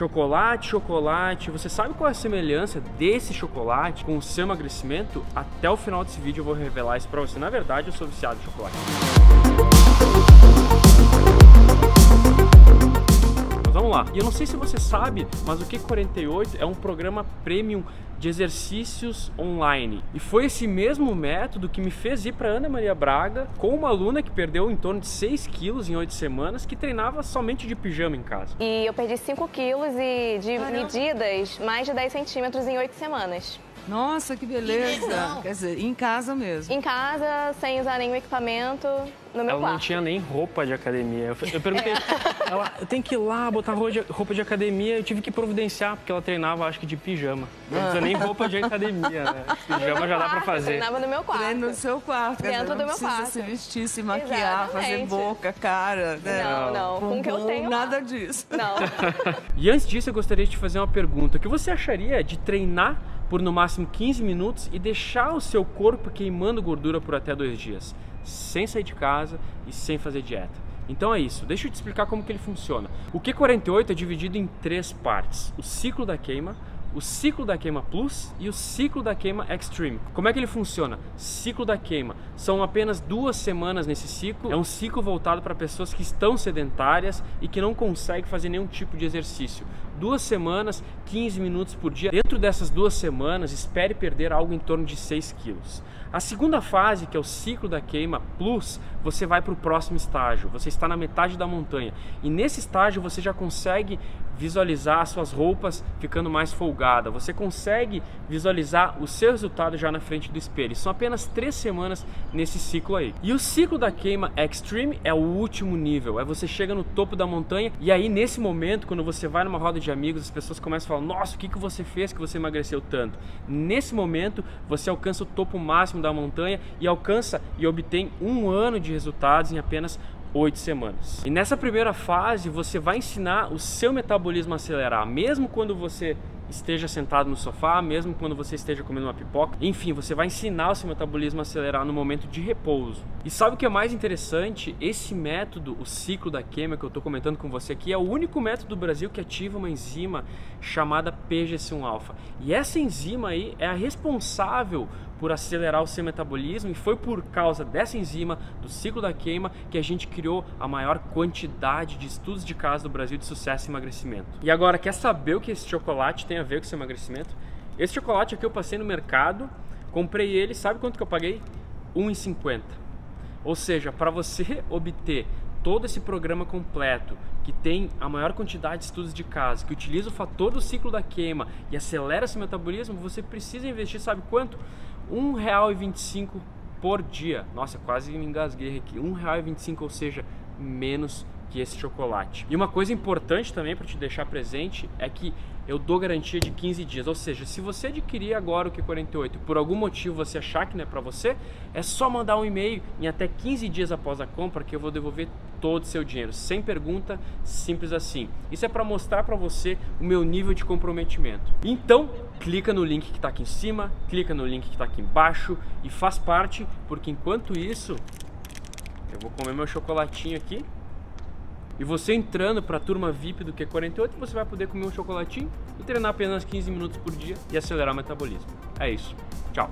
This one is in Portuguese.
Chocolate, chocolate. Você sabe qual é a semelhança desse chocolate com o seu emagrecimento? Até o final desse vídeo eu vou revelar isso pra você. Na verdade, eu sou viciado em chocolate. Vamos lá. E eu não sei se você sabe, mas o Q48 é um programa premium de exercícios online. E foi esse mesmo método que me fez ir para Ana Maria Braga com uma aluna que perdeu em torno de 6 quilos em 8 semanas, que treinava somente de pijama em casa. E eu perdi 5 quilos e de Caramba. medidas mais de 10 centímetros em 8 semanas. Nossa, que beleza. Quer dizer, em casa mesmo. Em casa, sem usar nenhum equipamento, no meu Ela quarto. não tinha nem roupa de academia. Eu, eu perguntei, ela, eu tenho que ir lá botar roupa de, roupa de academia. Eu tive que providenciar, porque ela treinava, acho que de pijama. Não precisa nem roupa de academia, né? Pijama já dá pra fazer. Treinava no meu quarto. Treino no seu quarto. Dentro dizer, do não meu precisa quarto. se vestir, se maquiar, fazer Exatamente. boca, cara. Né? Não, não. Com o que eu tenho lá. Nada disso. Não. E antes disso, eu gostaria de te fazer uma pergunta. O que você acharia de treinar por no máximo 15 minutos e deixar o seu corpo queimando gordura por até dois dias, sem sair de casa e sem fazer dieta? Então é isso, deixa eu te explicar como que ele funciona. O Q48 é dividido em três partes: o ciclo da queima, o ciclo da queima plus e o ciclo da queima extreme. Como é que ele funciona? Ciclo da queima. São apenas duas semanas nesse ciclo. É um ciclo voltado para pessoas que estão sedentárias e que não conseguem fazer nenhum tipo de exercício. Duas semanas, 15 minutos por dia. Dentro dessas duas semanas, espere perder algo em torno de 6 quilos. A segunda fase, que é o ciclo da queima plus, você vai para o próximo estágio. Você está na metade da montanha. E nesse estágio você já consegue visualizar as suas roupas ficando mais folgada. Você consegue visualizar o seu resultado já na frente do espelho. São apenas três semanas nesse ciclo aí. E o ciclo da queima extreme é o último nível. É você chega no topo da montanha e aí nesse momento, quando você vai numa roda de amigos, as pessoas começam a falar: Nossa, o que, que você fez que você emagreceu tanto? Nesse momento, você alcança o topo máximo da montanha e alcança e obtém um ano de resultados em apenas oito semanas. E nessa primeira fase você vai ensinar o seu metabolismo a acelerar, mesmo quando você esteja sentado no sofá, mesmo quando você esteja comendo uma pipoca. Enfim, você vai ensinar o seu metabolismo a acelerar no momento de repouso. E sabe o que é mais interessante? Esse método, o ciclo da queima que eu estou comentando com você aqui, é o único método do Brasil que ativa uma enzima chamada PGC1-alfa. E essa enzima aí é a responsável por acelerar o seu metabolismo e foi por causa dessa enzima do ciclo da queima que a gente criou a maior quantidade de estudos de caso do Brasil de sucesso em emagrecimento. E agora, quer saber o que esse chocolate tem a ver com seu emagrecimento? Esse chocolate aqui eu passei no mercado, comprei ele, sabe quanto que eu paguei? R$ 1,50. Ou seja, para você obter todo esse programa completo, que tem a maior quantidade de estudos de caso, que utiliza o fator do ciclo da queima e acelera seu metabolismo, você precisa investir, sabe quanto? R$ 1,25 por dia. Nossa, quase me engasguei aqui. R$ 1,25, ou seja, menos que esse chocolate. E uma coisa importante também para te deixar presente é que eu dou garantia de 15 dias. Ou seja, se você adquirir agora o Q48 e por algum motivo você achar que não é para você, é só mandar um e-mail em até 15 dias após a compra que eu vou devolver todo o seu dinheiro, sem pergunta, simples assim. Isso é para mostrar para você o meu nível de comprometimento. Então, clica no link que está aqui em cima, clica no link que está aqui embaixo e faz parte, porque enquanto isso, eu vou comer meu chocolatinho aqui. E você entrando para a turma VIP do Q48, você vai poder comer um chocolatinho e treinar apenas 15 minutos por dia e acelerar o metabolismo. É isso. Tchau.